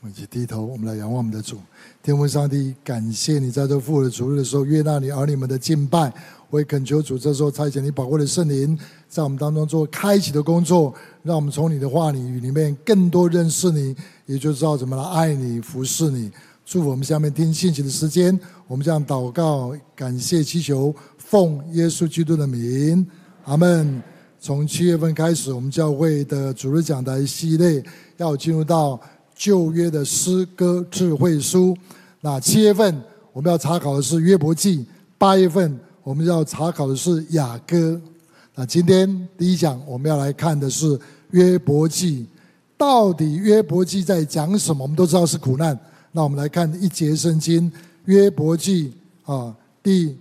我们一起低头，我们来仰望我们的主，天父上帝，感谢你在这复活的主日的时候，悦纳你儿女们的敬拜。我也恳求主，这时候差遣你宝贵的圣灵，在我们当中做开启的工作，让我们从你的话语里面更多认识你，也就知道怎么来爱你、服侍你。祝福我们下面听信息的时间，我们这样祷告、感谢、祈求，奉耶稣基督的名，阿门。从七月份开始，我们教会的主日讲台系列要进入到。旧约的诗歌智慧书，那七月份我们要查考的是约伯记，八月份我们要查考的是雅歌。那今天第一讲我们要来看的是约伯记，到底约伯记在讲什么？我们都知道是苦难。那我们来看一节圣经，约伯记啊，第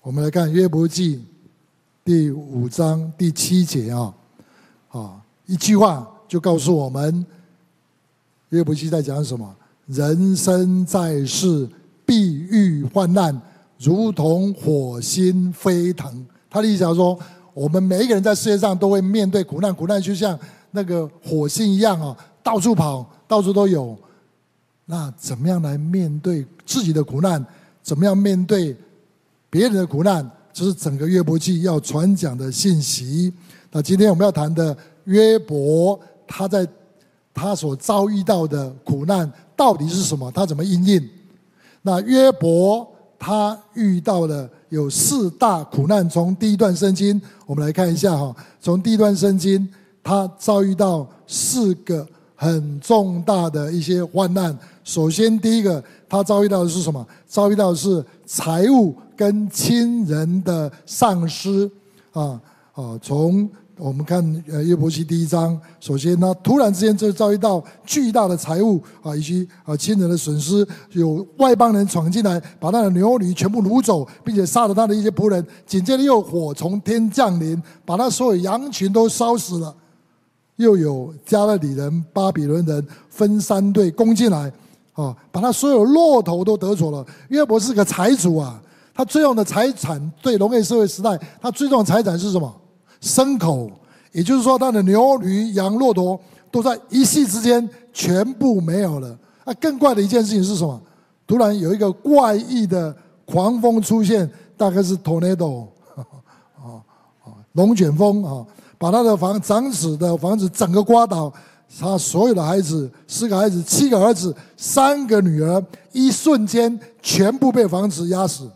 我们来看约伯记第五章第七节啊，啊一句话。就告诉我们，约伯记在讲什么？人生在世必遇患难，如同火星飞腾。他的意思是说，我们每一个人在世界上都会面对苦难，苦难就像那个火星一样啊，到处跑，到处都有。那怎么样来面对自己的苦难？怎么样面对别人的苦难？这是整个约伯记要传讲的信息。那今天我们要谈的约伯。他在他所遭遇到的苦难到底是什么？他怎么应应？那约伯他遇到了有四大苦难。从第一段圣经，我们来看一下哈。从第一段圣经，他遭遇到四个很重大的一些患难。首先，第一个他遭遇到的是什么？遭遇到的是财物跟亲人的丧失啊啊！从我们看呃约伯记第一章，首先他突然之间就遭遇到巨大的财物啊，以及啊亲人的损失，有外邦人闯进来，把他的牛驴全部掳走，并且杀了他的一些仆人。紧接着又火从天降临，把他所有羊群都烧死了。又有加勒底人、巴比伦人分三队攻进来，啊，把他所有骆驼都得走了。约伯是个财主啊，他最重要的财产，对农业社会时代，他最重要的财产是什么？牲口，也就是说，他的牛、驴、羊、骆驼都在一夕之间全部没有了。啊，更怪的一件事情是什么？突然有一个怪异的狂风出现，大概是 tornado，啊 啊，龙卷风啊，把他的房长子的房子整个刮倒，他所有的孩子，四个孩子，七个儿子，三个女儿，一瞬间全部被房子压死。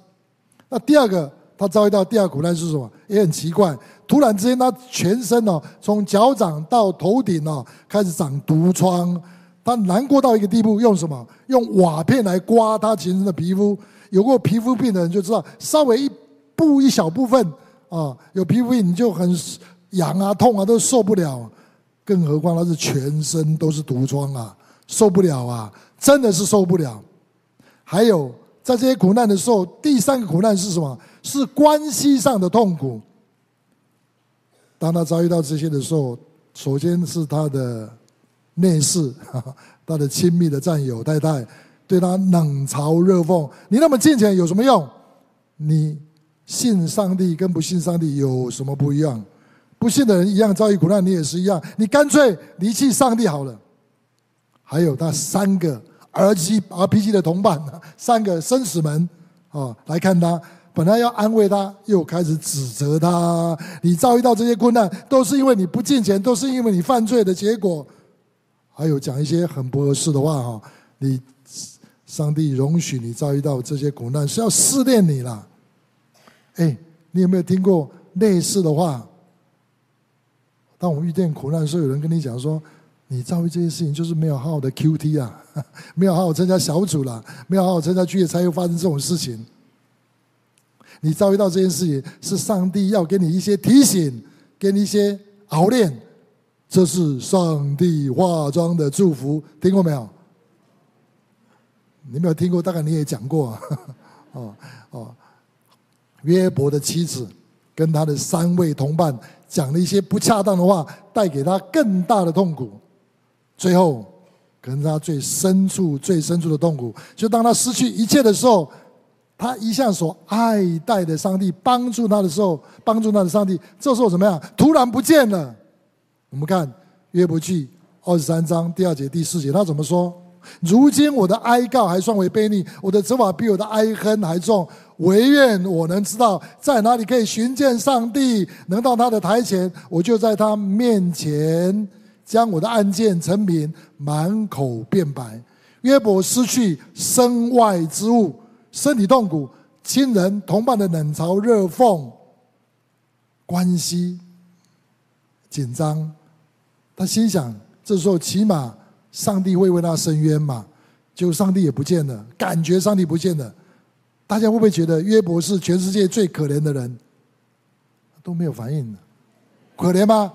那第二个，他遭遇到第二苦难是什么？也很奇怪。突然之间，他全身哦，从脚掌到头顶哦，开始长毒疮。他难过到一个地步，用什么？用瓦片来刮他全身的皮肤。有过皮肤病的人就知道，稍微一布一小部分啊，有皮肤病你就很痒啊、痛啊，都受不了。更何况他是全身都是毒疮啊，受不了啊，真的是受不了。还有在这些苦难的时候，第三个苦难是什么？是关系上的痛苦。当他遭遇到这些的时候，首先是他的内侍，他的亲密的战友太太，对他冷嘲热讽：“你那么敬虔有什么用？你信上帝跟不信上帝有什么不一样？不信的人一样遭遇苦难，你也是一样。你干脆离弃上帝好了。”还有他三个 R G RPG 的同伴，三个生死门啊，来看他。本来要安慰他，又开始指责他。你遭遇到这些困难，都是因为你不敬虔，都是因为你犯罪的结果。还有讲一些很不合适的话哈。你上帝容许你遭遇到这些苦难，是要试炼你了。哎，你有没有听过类似的话？当我们遇见苦难的时候，有人跟你讲说，你遭遇这些事情就是没有好好的 QT 啊，没有好好参加小组了，没有好好参加聚会，才会发生这种事情。你遭遇到这件事情，是上帝要给你一些提醒，给你一些熬炼，这是上帝化妆的祝福，听过没有？你没有听过，大概你也讲过。哦哦，约伯的妻子跟他的三位同伴讲了一些不恰当的话，带给他更大的痛苦。最后，可能他最深处、最深处的痛苦，就当他失去一切的时候。他一向所爱戴的上帝帮助他的时候，帮助他的上帝，这时候怎么样？突然不见了。我们看约伯记二十三章第二节第四节，他怎么说？如今我的哀告还算为悖逆，我的责罚比我的哀恨还重。惟愿我能知道在哪里可以寻见上帝，能到他的台前，我就在他面前将我的案件陈明，满口辩白。约伯失去身外之物，身体痛苦，亲人同伴的冷嘲热讽，关系紧张。他心想，这时候起码。上帝会为他伸冤嘛？就上帝也不见了，感觉上帝不见了。大家会不会觉得约伯是全世界最可怜的人？都没有反应，可怜吗？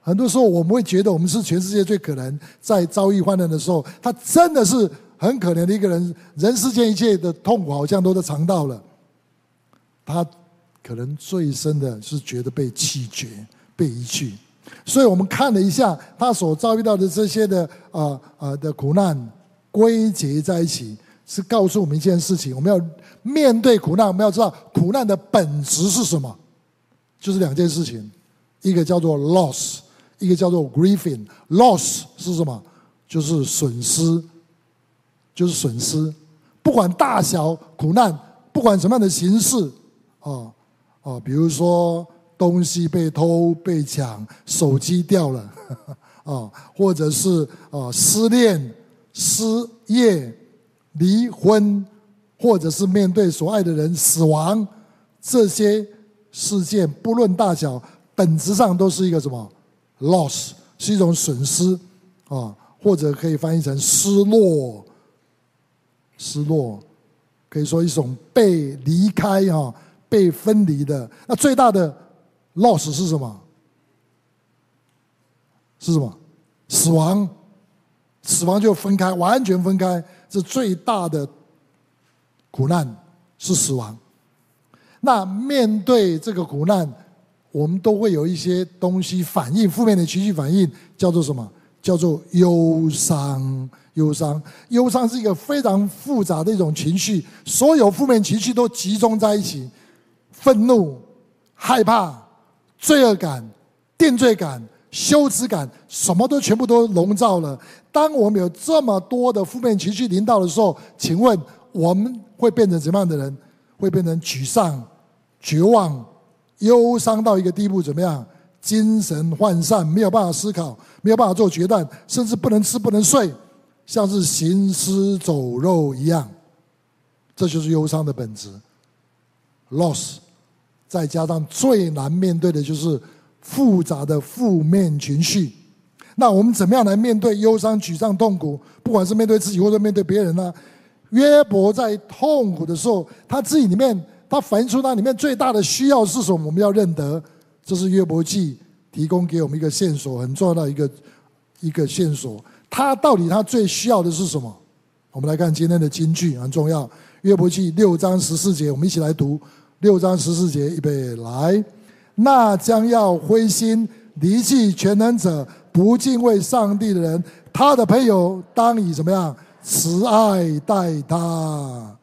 很多时候我们会觉得我们是全世界最可怜，在遭遇患难的时候，他真的是很可怜的一个人。人世间一切的痛苦好像都都尝到了，他可能最深的是觉得被弃绝、被遗弃。所以我们看了一下他所遭遇到的这些的啊啊的苦难，归结在一起，是告诉我们一件事情：我们要面对苦难，我们要知道苦难的本质是什么，就是两件事情，一个叫做 loss，一个叫做 grieving。loss 是什么？就是损失，就是损失，不管大小苦难，不管什么样的形式，啊啊，比如说。东西被偷、被抢，手机掉了，啊，或者是啊失恋、失业、离婚，或者是面对所爱的人死亡，这些事件不论大小，本质上都是一个什么 loss，是一种损失啊，或者可以翻译成失落，失落，可以说一种被离开啊，被分离的。那最大的。loss 是什么？是什么？死亡，死亡就分开，完全分开。这最大的苦难是死亡。那面对这个苦难，我们都会有一些东西反应，负面的情绪反应，叫做什么？叫做忧伤。忧伤，忧伤是一个非常复杂的一种情绪，所有负面情绪都集中在一起，愤怒、害怕。罪恶感、定罪感、羞耻感，什么都全部都笼罩了。当我们有这么多的负面情绪临到的时候，请问我们会变成什么样的人？会变成沮丧、绝望、忧伤到一个地步，怎么样？精神涣散，没有办法思考，没有办法做决断，甚至不能吃、不能睡，像是行尸走肉一样。这就是忧伤的本质，loss。再加上最难面对的就是复杂的负面情绪，那我们怎么样来面对忧伤、沮丧、痛苦？不管是面对自己或者面对别人呢？约伯在痛苦的时候，他自己里面，他反映出他里面最大的需要是什么？我们要认得，这是约伯记提供给我们一个线索，很重要的一个一个线索。他到底他最需要的是什么？我们来看今天的金句，很重要。约伯记六章十四节，我们一起来读。六章十四节，预备来。那将要灰心离弃全能者、不敬畏上帝的人，他的朋友当以怎么样慈爱待他？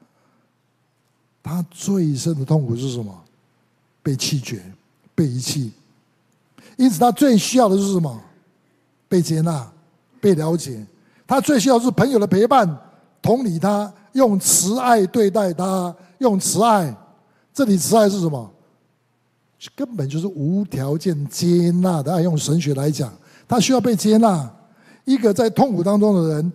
他最深的痛苦是什么？被弃绝、被遗弃。因此，他最需要的是什么？被接纳、被了解。他最需要是朋友的陪伴、同理他，用慈爱对待他，用慈爱。这里慈爱是什么？根本就是无条件接纳的爱。用神学来讲，他需要被接纳。一个在痛苦当中的人，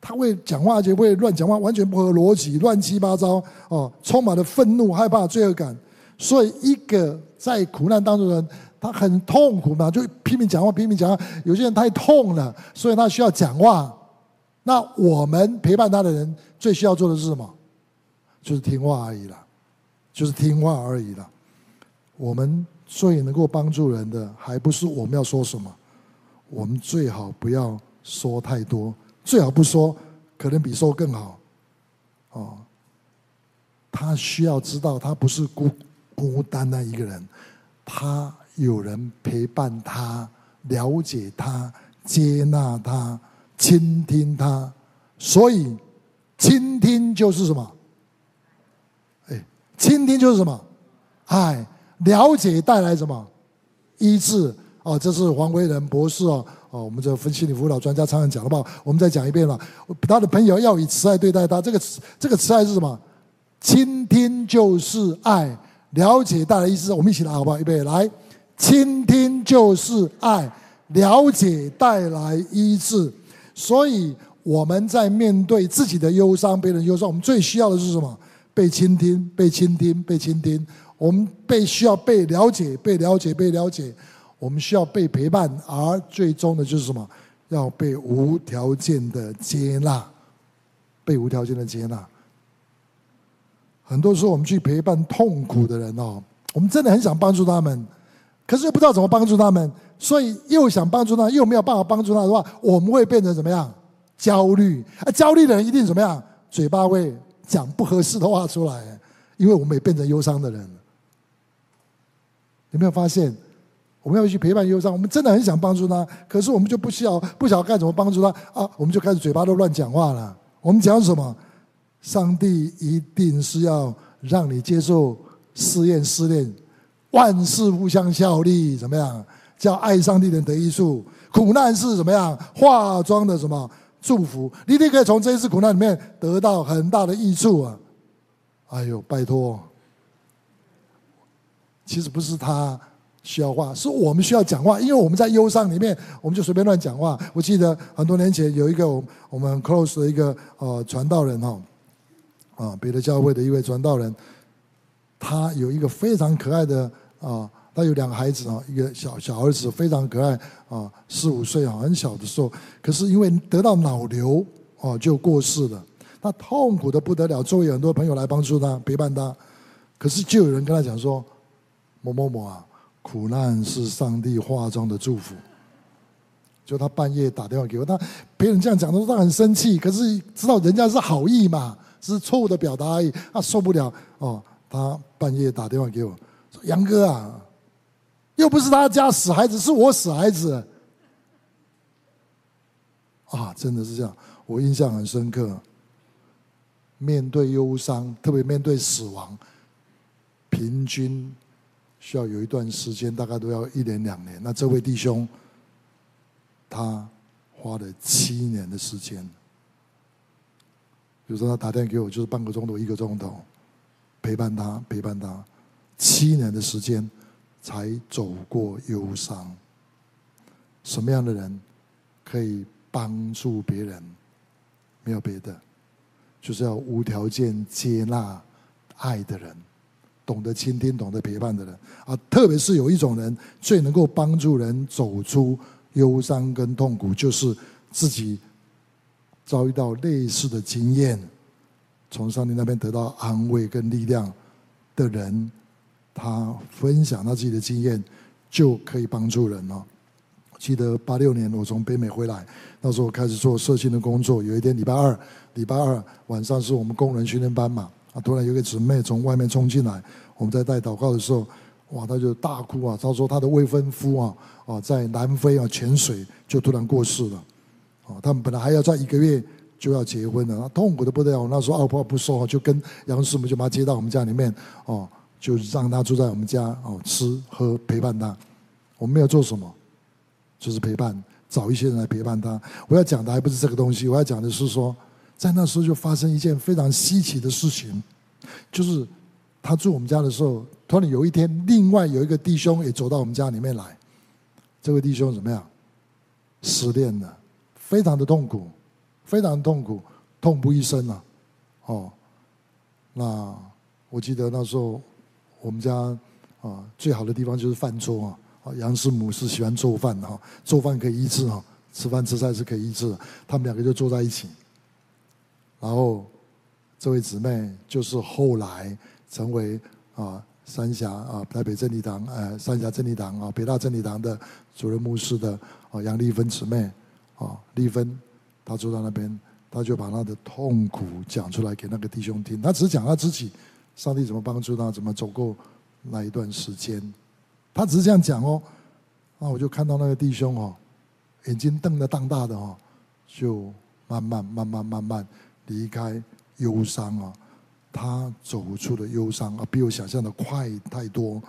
他会讲话就会乱讲话，完全不合逻辑，乱七八糟哦，充满了愤怒、害怕、罪恶感。所以，一个在苦难当中的人，他很痛苦嘛，就拼命讲话，拼命讲话。有些人太痛了，所以他需要讲话。那我们陪伴他的人，最需要做的是什么？就是听话而已了。就是听话而已了。我们最能够帮助人的，还不是我们要说什么。我们最好不要说太多，最好不说，可能比说更好。哦，他需要知道，他不是孤孤单单一个人，他有人陪伴他，了解他，接纳他，倾听他。所以，倾听就是什么？哎倾听就是什么？爱，了解带来什么？医治哦，这是黄维仁博士哦，哦，我们这分析心理辅导专家常常讲的吧？我们再讲一遍了。他的朋友要以慈爱对待他，这个这个慈爱是什么？倾听就是爱，了解带来医治。我们一起来好不好？预备来，倾听就是爱，了解带来医治。所以我们在面对自己的忧伤、别人忧伤，我们最需要的是什么？被倾听，被倾听，被倾听。我们被需要被了解，被了解，被了解。我们需要被陪伴，而最终的就是什么？要被无条件的接纳，被无条件的接纳。很多时候，我们去陪伴痛苦的人哦，我们真的很想帮助他们，可是又不知道怎么帮助他们，所以又想帮助他，又没有办法帮助他的话，我们会变成怎么样？焦虑。啊，焦虑的人一定怎么样？嘴巴会讲不合适的话出来，因为我们也变成忧伤的人。有没有发现？我们要去陪伴忧伤，我们真的很想帮助他，可是我们就不需要，不晓得该怎么帮助他啊！我们就开始嘴巴都乱讲话了。我们讲什么？上帝一定是要让你接受试验，试炼，万事互相效力，怎么样？叫爱上帝的人得益处。苦难是怎么样？化妆的什么祝福？你一定可以从这一次苦难里面得到很大的益处啊！哎呦，拜托，其实不是他需要话，是我们需要讲话，因为我们在忧伤里面，我们就随便乱讲话。我记得很多年前有一个我们 close 的一个呃传道人哈。啊，别的教会的一位传道人，他有一个非常可爱的啊，他有两个孩子啊，一个小小儿子非常可爱啊，四五岁啊，很小的时候，可是因为得到脑瘤啊，就过世了。他痛苦的不得了，周围很多朋友来帮助他，陪伴他，可是就有人跟他讲说：“某某某啊，苦难是上帝化妆的祝福。”就他半夜打电话给我，他别人这样讲的时候，他很生气，可是知道人家是好意嘛。只是错误的表达而已，他受不了哦。他半夜打电话给我，说：“杨哥啊，又不是他家死孩子，是我死孩子。”啊，真的是这样，我印象很深刻。面对忧伤，特别面对死亡，平均需要有一段时间，大概都要一年两年。那这位弟兄，他花了七年的时间。比如说他打电话给我，就是半个钟头、一个钟头，陪伴他，陪伴他，七年的时间才走过忧伤。什么样的人可以帮助别人？没有别的，就是要无条件接纳爱的人，懂得倾听、懂得陪伴的人啊。特别是有一种人最能够帮助人走出忧伤跟痛苦，就是自己。遭遇到类似的经验，从上帝那边得到安慰跟力量的人，他分享他自己的经验，就可以帮助人了。记得八六年我从北美回来，那时候开始做社青的工作。有一天礼拜二，礼拜二晚上是我们工人训练班嘛，啊，突然有个姊妹从外面冲进来，我们在带祷告的时候，哇，他就大哭啊，他说他的未婚夫啊，啊，在南非啊潜水就突然过世了。哦，他们本来还要在一个月就要结婚了，痛苦的不得了。那时候二话不说，就跟杨师母就把他接到我们家里面，哦，就让他住在我们家，哦，吃喝陪伴他。我们没有做什么，就是陪伴，找一些人来陪伴他。我要讲的还不是这个东西，我要讲的是说，在那时候就发生一件非常稀奇的事情，就是他住我们家的时候，突然有一天，另外有一个弟兄也走到我们家里面来。这位弟兄怎么样？失恋了。非常的痛苦，非常痛苦，痛不欲生啊！哦，那我记得那时候我们家啊最好的地方就是饭桌啊。杨师母是喜欢做饭的哈，做饭可以医治哈，吃饭吃菜是可以医治的。他们两个就坐在一起，然后这位姊妹就是后来成为啊三峡啊台北真理堂呃三峡真理堂啊北大真理堂的主任牧师的啊杨丽芬姊妹。啊，丽芬，他坐在那边，他就把他的痛苦讲出来给那个弟兄听。他只讲他自己，上帝怎么帮助他，怎么走过那一段时间。他只是这样讲哦。那我就看到那个弟兄哦，眼睛瞪得大大的哦，就慢慢慢慢慢慢离开忧伤啊。他走出了忧伤啊，比我想象的快太多。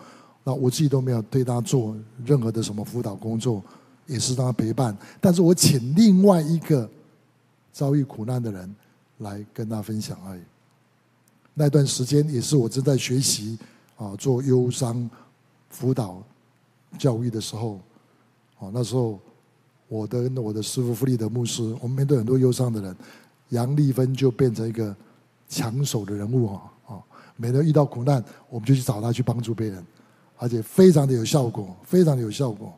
那我自己都没有对他做任何的什么辅导工作，也是让他陪伴。但是我请另外一个遭遇苦难的人来跟他分享而已。那段时间也是我正在学习啊，做忧伤辅导教育的时候。哦，那时候我的我的师傅弗里德牧师，我们面对很多忧伤的人，杨丽芬就变成一个抢手的人物啊！啊，每当遇到苦难，我们就去找他去帮助别人，而且非常的有效果，非常的有效果。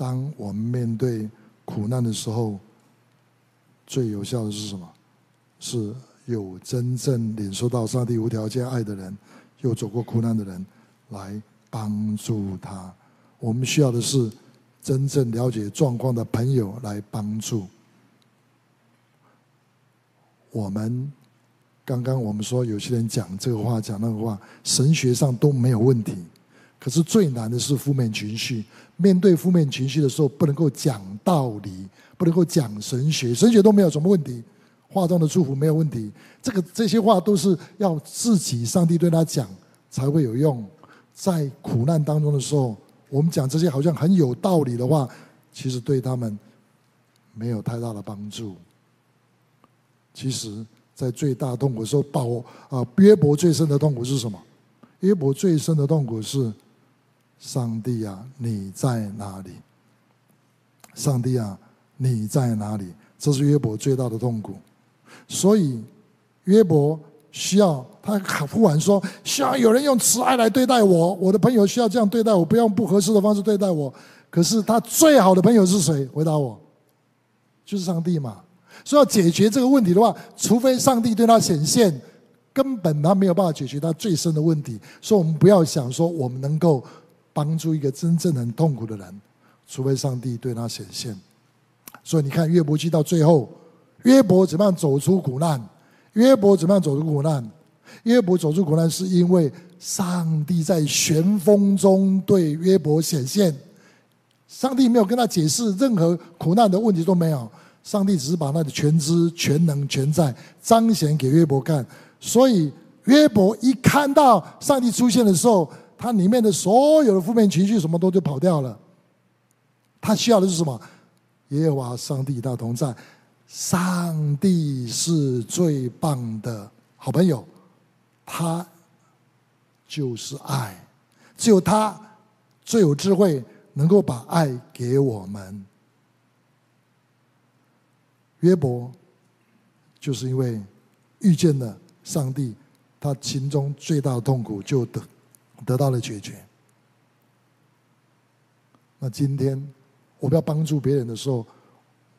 当我们面对苦难的时候，最有效的是什么？是有真正领受到上帝无条件爱的人，有走过苦难的人来帮助他。我们需要的是真正了解状况的朋友来帮助。我们刚刚我们说，有些人讲这个话，讲那个话，神学上都没有问题。可是最难的是负面情绪。面对负面情绪的时候，不能够讲道理，不能够讲神学，神学都没有什么问题。话中的祝福没有问题，这个这些话都是要自己上帝对他讲才会有用。在苦难当中的时候，我们讲这些好像很有道理的话，其实对他们没有太大的帮助。其实，在最大痛苦的时候，保啊约伯最深的痛苦是什么？约伯最深的痛苦是：上帝啊，你在哪里？上帝啊，你在哪里？这是约伯最大的痛苦。所以，约伯需要他呼喊说：“需要有人用慈爱来对待我，我的朋友需要这样对待我，不要用不合适的方式对待我。”可是他最好的朋友是谁？回答我，就是上帝嘛。所以要解决这个问题的话，除非上帝对他显现，根本他没有办法解决他最深的问题。所以我们不要想说我们能够帮助一个真正很痛苦的人，除非上帝对他显现。所以你看约伯记到最后。约伯怎么样走出苦难？约伯怎么样走出苦难？约伯走出苦难是因为上帝在旋风中对约伯显现。上帝没有跟他解释任何苦难的问题都没有，上帝只是把他的全知、全能、全在彰显给约伯看。所以约伯一看到上帝出现的时候，他里面的所有的负面情绪什么都就跑掉了。他需要的是什么？耶和华上帝与他同在。上帝是最棒的好朋友，他就是爱，只有他最有智慧，能够把爱给我们。约伯就是因为遇见了上帝，他心中最大的痛苦就得得到了解决。那今天我们要帮助别人的时候，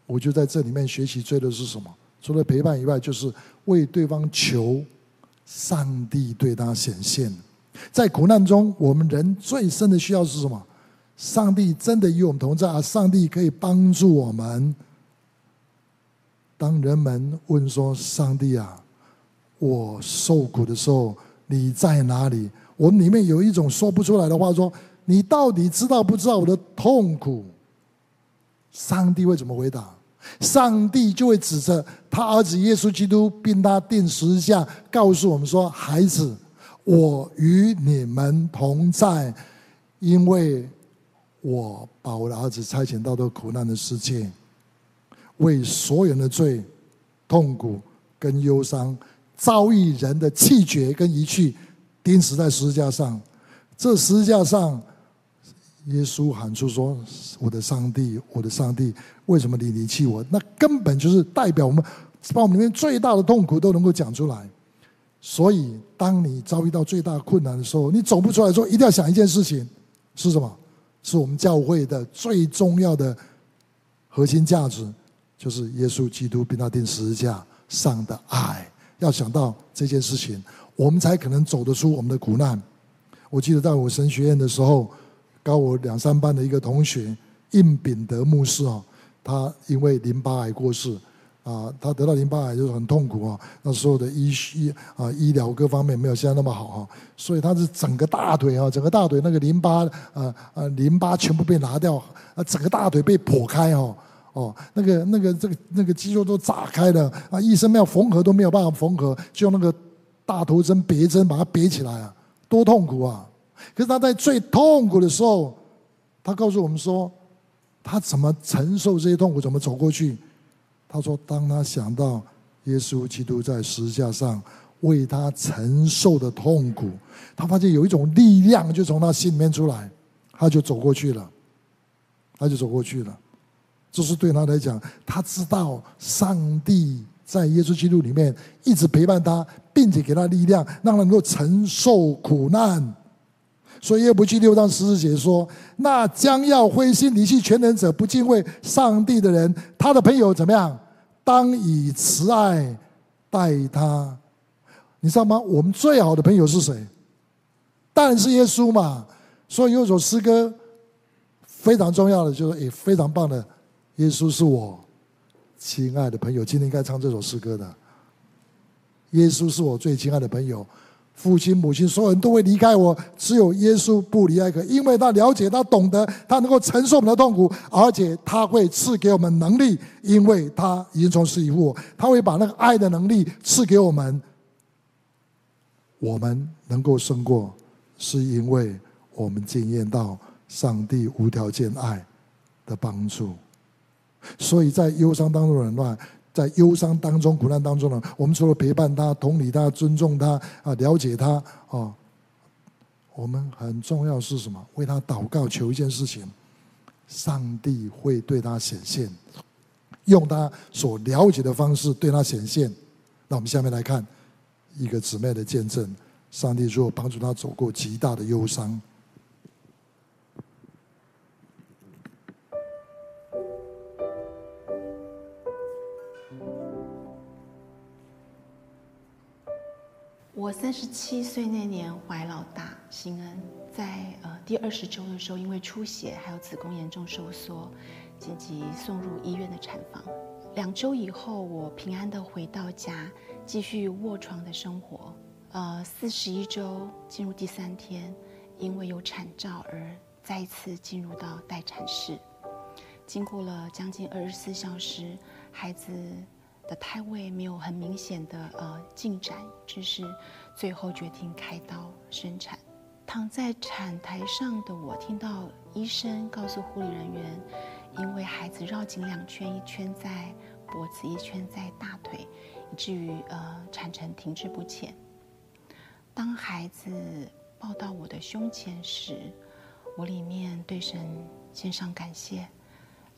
我就在这里面学习，追的是什么？除了陪伴以外，就是为对方求上帝对他显现。在苦难中，我们人最深的需要是什么？上帝真的与我们同在啊！上帝可以帮助我们。当人们问说：“上帝啊，我受苦的时候，你在哪里？”我们里面有一种说不出来的话，说：“你到底知道不知道我的痛苦？”上帝会怎么回答？上帝就会指着他儿子耶稣基督，并他定十字架，告诉我们说：“孩子，我与你们同在，因为我把我的儿子差遣到这苦难的世界，为所有人的罪、痛苦跟忧伤，遭遇人的弃绝跟遗弃，钉死在十字架上。这十字架上。”耶稣喊出说：“我的上帝，我的上帝，为什么你离弃我？”那根本就是代表我们把我们里面最大的痛苦都能够讲出来。所以，当你遭遇到最大困难的时候，你走不出来的时候，一定要想一件事情：是什么？是我们教会的最重要的核心价值，就是耶稣基督并他钉十字架上的爱。要想到这件事情，我们才可能走得出我们的苦难。我记得在我神学院的时候。高我两三班的一个同学，应秉德牧师啊，他因为淋巴癌过世啊，他得到淋巴癌就是很痛苦啊，那时候的医医啊医疗各方面没有现在那么好哈，所以他是整个大腿啊，整个大腿那个淋巴啊啊淋巴全部被拿掉啊，整个大腿被剖开哦哦，那个那个这个那个肌肉都炸开了啊，医生没有缝合都没有办法缝合，就用那个大头针别针把它别起来啊，多痛苦啊！可是他在最痛苦的时候，他告诉我们说，他怎么承受这些痛苦，怎么走过去？他说，当他想到耶稣基督在十字架上为他承受的痛苦，他发现有一种力量就从他心里面出来，他就走过去了，他就走过去了。这是对他来讲，他知道上帝在耶稣基督里面一直陪伴他，并且给他力量，让他能够承受苦难。所以，约伯记六章十四节说：“那将要灰心离弃全能者，不敬畏上帝的人，他的朋友怎么样？当以慈爱待他。你知道吗？我们最好的朋友是谁？当然是耶稣嘛。所以有首诗歌非常重要的，就是也非常棒的。耶稣是我亲爱的朋友。今天应该唱这首诗歌的。耶稣是我最亲爱的朋友。”父亲、母亲，所有人都会离开我，只有耶稣不离开，因为他了解，他懂得，他能够承受我们的痛苦，而且他会赐给我们能力，因为他已经从死以复活，他会把那个爱的能力赐给我们。我们能够胜过，是因为我们经验到上帝无条件爱的帮助，所以在忧伤当中的人在忧伤当中、苦难当中呢，我们除了陪伴他、同理他、尊重他啊、了解他啊，我们很重要是什么？为他祷告，求一件事情，上帝会对他显现，用他所了解的方式对他显现。那我们下面来看一个姊妹的见证：上帝如果帮助他走过极大的忧伤。我三十七岁那年怀老大心恩，在呃第二十周的时候，因为出血还有子宫严重收缩，紧急送入医院的产房。两周以后，我平安的回到家，继续卧床的生活。呃，四十一周进入第三天，因为有产兆而再次进入到待产室。经过了将近二十四小时，孩子。的胎位没有很明显的呃进展，只是最后决定开刀生产。躺在产台上的我，听到医生告诉护理人员，因为孩子绕颈两圈，一圈在脖子，一圈在大腿，以至于呃产程停滞不前。当孩子抱到我的胸前时，我里面对神献上感谢，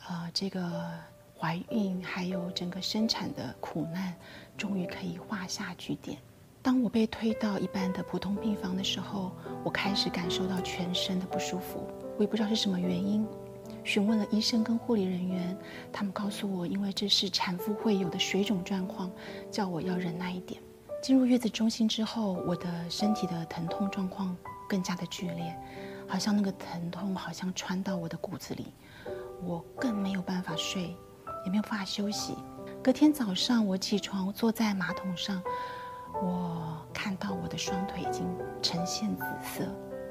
呃这个。怀孕还有整个生产的苦难，终于可以画下句点。当我被推到一般的普通病房的时候，我开始感受到全身的不舒服，我也不知道是什么原因。询问了医生跟护理人员，他们告诉我，因为这是产妇会有的水肿状况，叫我要忍耐一点。进入月子中心之后，我的身体的疼痛状况更加的剧烈，好像那个疼痛好像穿到我的骨子里，我更没有办法睡。也没有办法休息。隔天早上，我起床坐在马桶上，我看到我的双腿已经呈现紫色，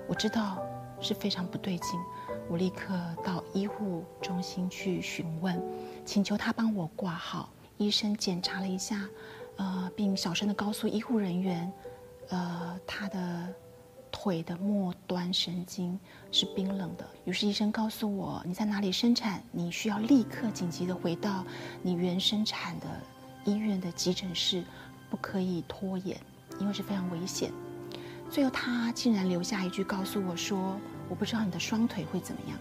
我知道是非常不对劲。我立刻到医护中心去询问，请求他帮我挂号。医生检查了一下，呃，并小声的告诉医护人员，呃，他的。腿的末端神经是冰冷的，于是医生告诉我：“你在哪里生产？你需要立刻紧急的回到你原生产的医院的急诊室，不可以拖延，因为是非常危险。”最后，他竟然留下一句告诉我说：“我不知道你的双腿会怎么样。”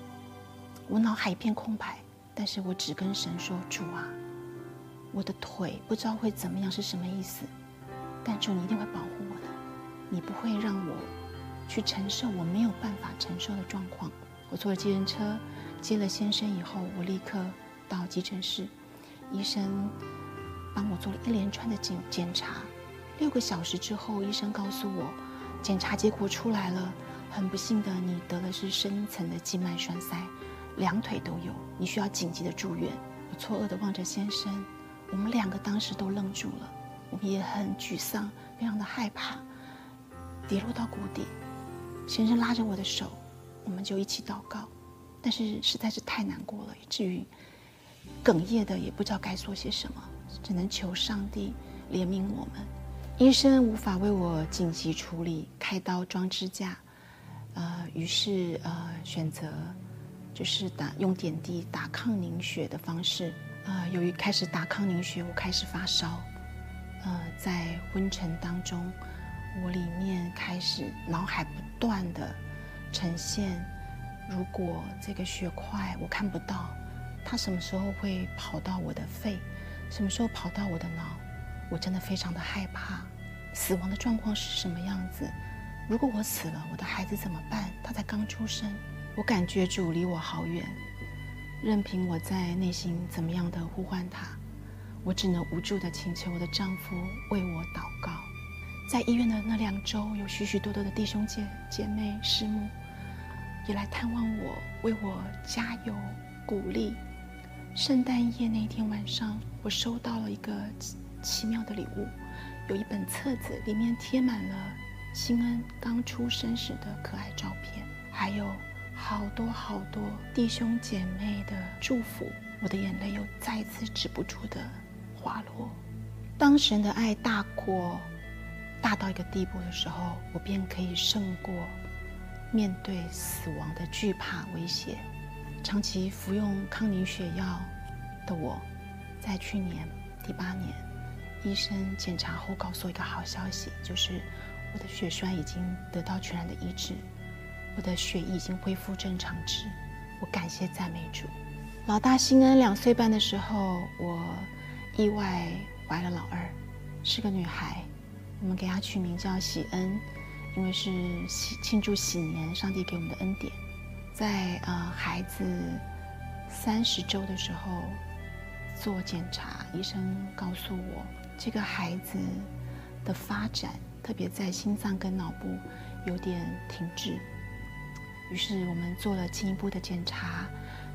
我脑海一片空白，但是我只跟神说：“主啊，我的腿不知道会怎么样是什么意思？但主，你一定会保护我的，你不会让我。”去承受我没有办法承受的状况。我坐了计程车接了先生以后，我立刻到急诊室，医生帮我做了一连串的检检查。六个小时之后，医生告诉我，检查结果出来了，很不幸的，你得的是深层的静脉栓塞，两腿都有，你需要紧急的住院。我错愕地望着先生，我们两个当时都愣住了，我们也很沮丧，非常的害怕，跌落到谷底。先生拉着我的手，我们就一起祷告，但是实在是太难过了，以至于哽咽的也不知道该说些什么，只能求上帝怜悯我们。医生无法为我紧急处理开刀装支架，呃，于是呃选择就是打用点滴打抗凝血的方式。呃，由于开始打抗凝血，我开始发烧。呃，在昏沉当中，我里面开始脑海不断的呈现：如果这个血块我看不到，它什么时候会跑到我的肺？什么时候跑到我的脑？我真的非常的害怕。死亡的状况是什么样子？如果我死了，我的孩子怎么办？他才刚出生。我感觉主离我好远，任凭我在内心怎么样的呼唤他。我只能无助的请求我的丈夫为我祷告。在医院的那两周，有许许多多的弟兄姐姐妹师母也来探望我，为我加油鼓励。圣诞夜那天晚上，我收到了一个奇奇妙的礼物，有一本册子，里面贴满了新恩刚出生时的可爱照片，还有好多好多弟兄姐妹的祝福。我的眼泪又再次止不住的。滑落。当神的爱大过、大到一个地步的时候，我便可以胜过面对死亡的惧怕、威胁。长期服用抗凝血药的我，在去年第八年，医生检查后告诉我一个好消息，就是我的血栓已经得到全然的医治，我的血液已经恢复正常值。我感谢赞美主。老大新恩两岁半的时候，我。意外怀了老二，是个女孩，我们给他取名叫喜恩，因为是喜庆祝喜年，上帝给我们的恩典。在呃孩子三十周的时候做检查，医生告诉我这个孩子的发展，特别在心脏跟脑部有点停滞。于是我们做了进一步的检查，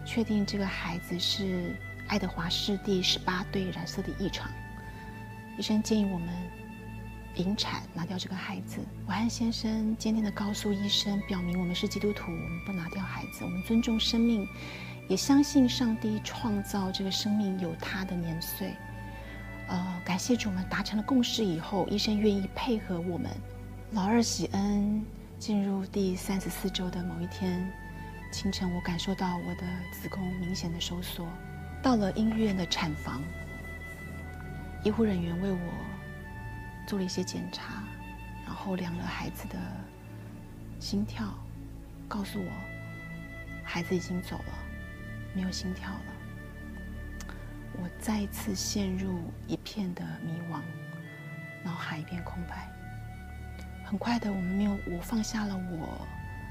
确定这个孩子是。爱德华氏第十八对染色体异常，医生建议我们引产拿掉这个孩子。我和先生坚定地告诉医生，表明我们是基督徒，我们不拿掉孩子，我们尊重生命，也相信上帝创造这个生命有他的年岁。呃，感谢主，我们达成了共识以后，医生愿意配合我们。老二喜恩进入第三十四周的某一天清晨，我感受到我的子宫明显的收缩。到了医院的产房，医护人员为我做了一些检查，然后量了孩子的心跳，告诉我孩子已经走了，没有心跳了。我再一次陷入一片的迷惘，脑海一片空白。很快的，我们没有，我放下了我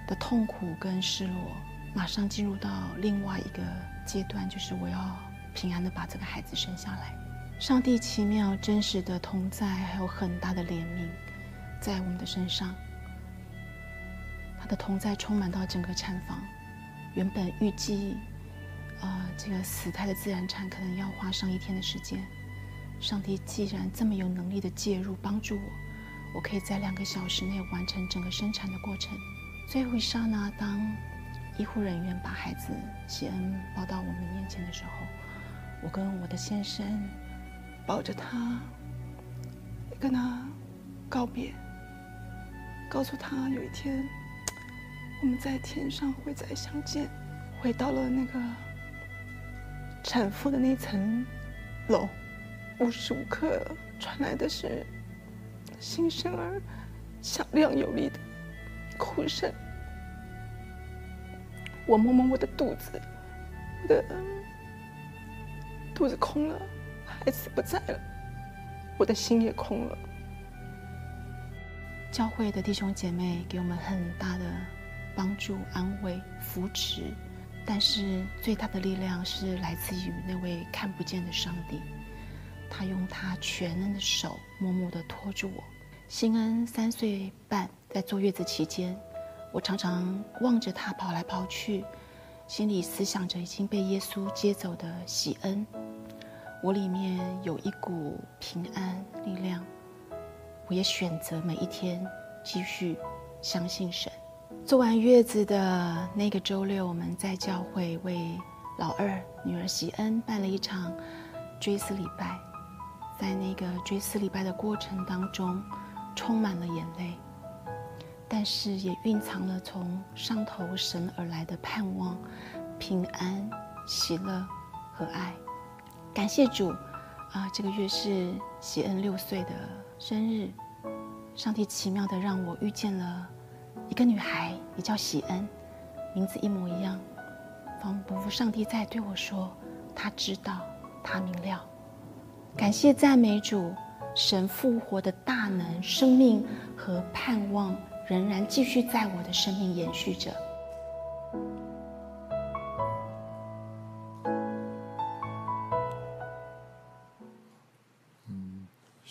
的痛苦跟失落，马上进入到另外一个阶段，就是我要。平安的把这个孩子生下来，上帝奇妙真实的同在，还有很大的怜悯，在我们的身上。他的同在充满到整个产房。原本预计，呃，这个死胎的自然产可能要花上一天的时间，上帝既然这么有能力的介入帮助我，我可以在两个小时内完成整个生产的过程。最后一刹那，当医护人员把孩子谢恩抱到我们面前的时候。我跟我的先生抱着他，跟他告别，告诉他有一天我们在天上会再相见。回到了那个产妇的那层楼，无时无刻传来的是新生儿响亮有力的哭声。我摸摸我的肚子，我的。肚子空了，孩子不在了，我的心也空了。教会的弟兄姐妹给我们很大的帮助、安慰、扶持，但是最大的力量是来自于那位看不见的上帝，他用他全能的手默默地托住我。新恩三岁半，在坐月子期间，我常常望着他跑来跑去，心里思想着已经被耶稣接走的喜恩。我里面有一股平安力量，我也选择每一天继续相信神。坐完月子的那个周六，我们在教会为老二女儿喜恩办了一场追思礼拜。在那个追思礼拜的过程当中，充满了眼泪，但是也蕴藏了从上头神而来的盼望、平安、喜乐和爱。感谢主啊！这个月是喜恩六岁的生日，上帝奇妙的让我遇见了一个女孩，也叫喜恩，名字一模一样，仿佛上帝在对我说：“他知道，他明了。”感谢赞美主，神复活的大能、生命和盼望仍然继续在我的生命延续着。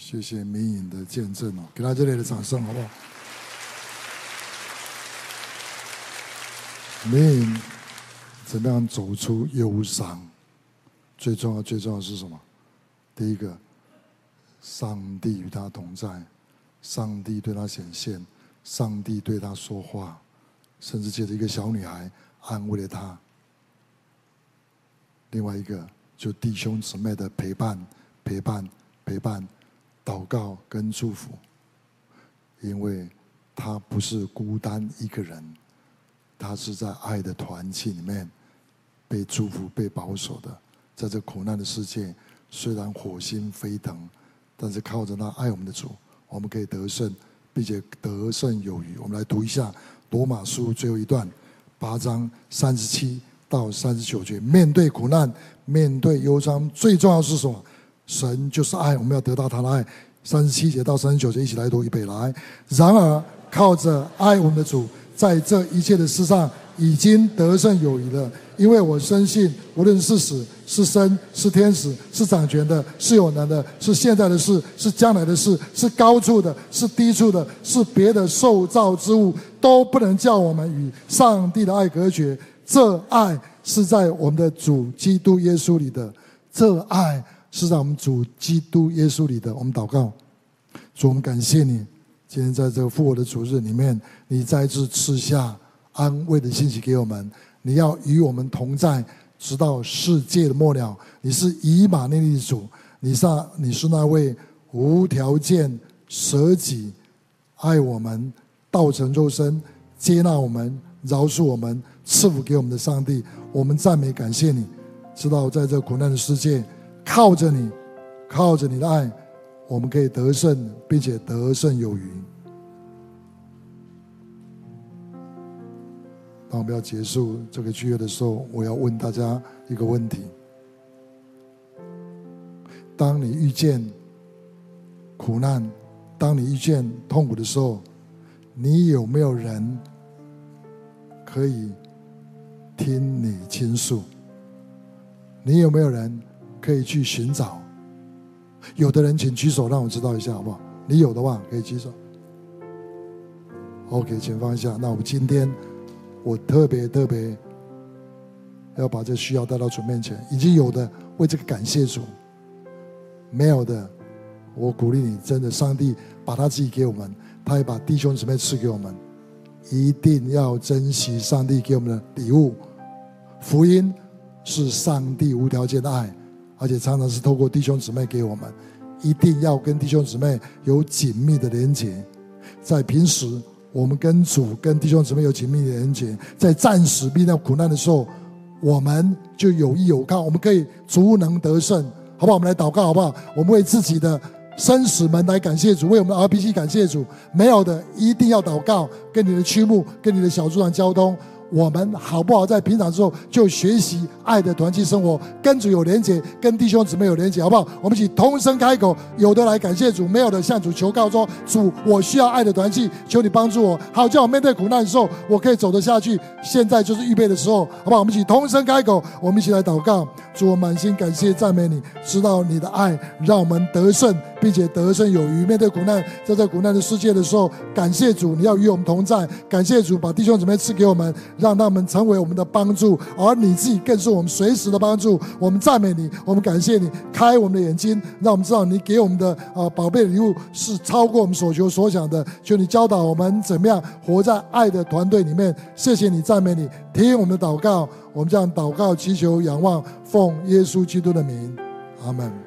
谢谢明颖的见证哦，给他热烈的掌声好不好？明颖怎么样走出忧伤？最重要、最重要是什么？第一个，上帝与他同在，上帝对他显现，上帝对他说话，甚至借着一个小女孩安慰了他。另外一个，就弟兄姊妹的陪伴、陪伴、陪伴，祷告跟祝福，因为他不是孤单一个人，他是在爱的团契里面被祝福、被保守的，在这苦难的世界。虽然火星飞腾，但是靠着那爱我们的主，我们可以得胜，并且得胜有余。我们来读一下罗马书最后一段，八章三十七到三十九节。面对苦难，面对忧伤，最重要是什么？神就是爱，我们要得到他的爱。三十七节到三十九节，一起来读预备来。然而靠着爱我们的主，在这一切的事上已经得胜有余了。因为我深信，无论是死是生，是天使，是掌权的，是有能的，是现在的事，是将来的事，是高处的，是低处的，是别的受造之物，都不能叫我们与上帝的爱隔绝。这爱是在我们的主基督耶稣里的，这爱是在我们主基督耶稣里的。我们祷告，主，我们感谢你，今天在这个复活的主日里面，你再次赐下安慰的信息给我们。你要与我们同在，直到世界的末了。你是以马内利主，你是你是那位无条件舍己爱我们、道成肉身、接纳我们、饶恕我们、赐福给我们的上帝。我们赞美感谢你，知道在这苦难的世界，靠着你，靠着你的爱，我们可以得胜，并且得胜有余。当我们要结束这个聚会的时候，我要问大家一个问题：当你遇见苦难，当你遇见痛苦的时候，你有没有人可以听你倾诉？你有没有人可以去寻找？有的人请举手，让我知道一下好不好？你有的话可以举手。OK，请放下。那我们今天。我特别特别要把这需要带到主面前，已经有的为这个感谢主，没有的，我鼓励你，真的，上帝把他自己给我们，他也把弟兄姊妹赐给我们，一定要珍惜上帝给我们的礼物。福音是上帝无条件的爱，而且常常是透过弟兄姊妹给我们，一定要跟弟兄姊妹有紧密的连结，在平时。我们跟主、跟弟兄姊妹有紧密的连接，在战时遇到苦难的时候，我们就有依有靠，我们可以足能得胜，好不好？我们来祷告，好不好？我们为自己的生死门来感谢主，为我们 RBC 感谢主。没有的，一定要祷告，跟你的区牧、跟你的小组长交通。我们好不好？在平常之后就学习爱的团契生活，跟主有连结，跟弟兄姊妹有连结，好不好？我们一起同声开口，有的来感谢主，没有的向主求告说：主，我需要爱的团契，求你帮助我，好叫我面对苦难的时候，我可以走得下去。现在就是预备的时候，好不好？我们一起同声开口，我们一起来祷告。主，我满心感谢赞美你，知道你的爱让我们得胜，并且得胜有余。面对苦难，在这苦难的世界的时候，感谢主，你要与我们同在。感谢主，把弟兄姊妹赐给我们。让他们成为我们的帮助，而你自己更是我们随时的帮助。我们赞美你，我们感谢你，开我们的眼睛，让我们知道你给我们的啊宝贝礼物是超过我们所求所想的。求你教导我们怎么样活在爱的团队里面。谢谢你，赞美你，听我们的祷告。我们这样祷告、祈求、仰望，奉耶稣基督的名，阿门。